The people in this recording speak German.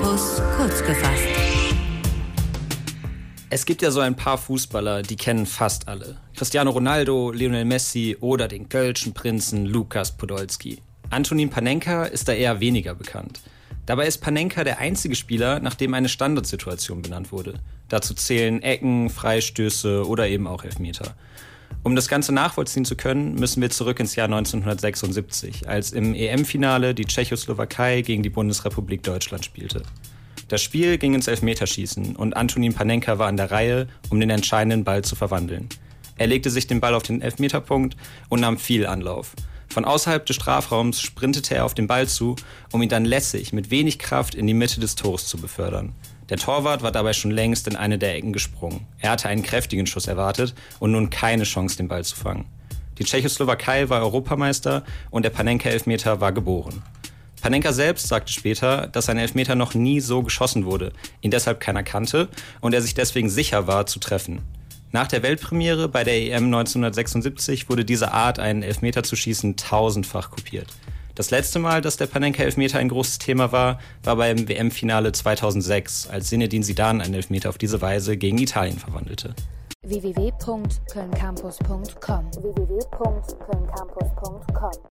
Kurz gefasst. Es gibt ja so ein paar Fußballer, die kennen fast alle. Cristiano Ronaldo, Lionel Messi oder den kölschen Prinzen Lukas Podolski. Antonin Panenka ist da eher weniger bekannt. Dabei ist Panenka der einzige Spieler, nach dem eine Standardsituation benannt wurde. Dazu zählen Ecken, Freistöße oder eben auch Elfmeter. Um das Ganze nachvollziehen zu können, müssen wir zurück ins Jahr 1976, als im EM-Finale die Tschechoslowakei gegen die Bundesrepublik Deutschland spielte. Das Spiel ging ins Elfmeterschießen und Antonin Panenka war an der Reihe, um den entscheidenden Ball zu verwandeln. Er legte sich den Ball auf den Elfmeterpunkt und nahm viel Anlauf. Von außerhalb des Strafraums sprintete er auf den Ball zu, um ihn dann lässig mit wenig Kraft in die Mitte des Tores zu befördern. Der Torwart war dabei schon längst in eine der Ecken gesprungen. Er hatte einen kräftigen Schuss erwartet und nun keine Chance, den Ball zu fangen. Die Tschechoslowakei war Europameister und der Panenka-Elfmeter war geboren. Panenka selbst sagte später, dass sein Elfmeter noch nie so geschossen wurde, ihn deshalb keiner kannte und er sich deswegen sicher war zu treffen. Nach der Weltpremiere bei der EM 1976 wurde diese Art, einen Elfmeter zu schießen, tausendfach kopiert. Das letzte Mal, dass der Panenka-Elfmeter ein großes Thema war, war beim WM-Finale 2006, als Zinedine Zidane einen Elfmeter auf diese Weise gegen Italien verwandelte. www.kölncampus.com www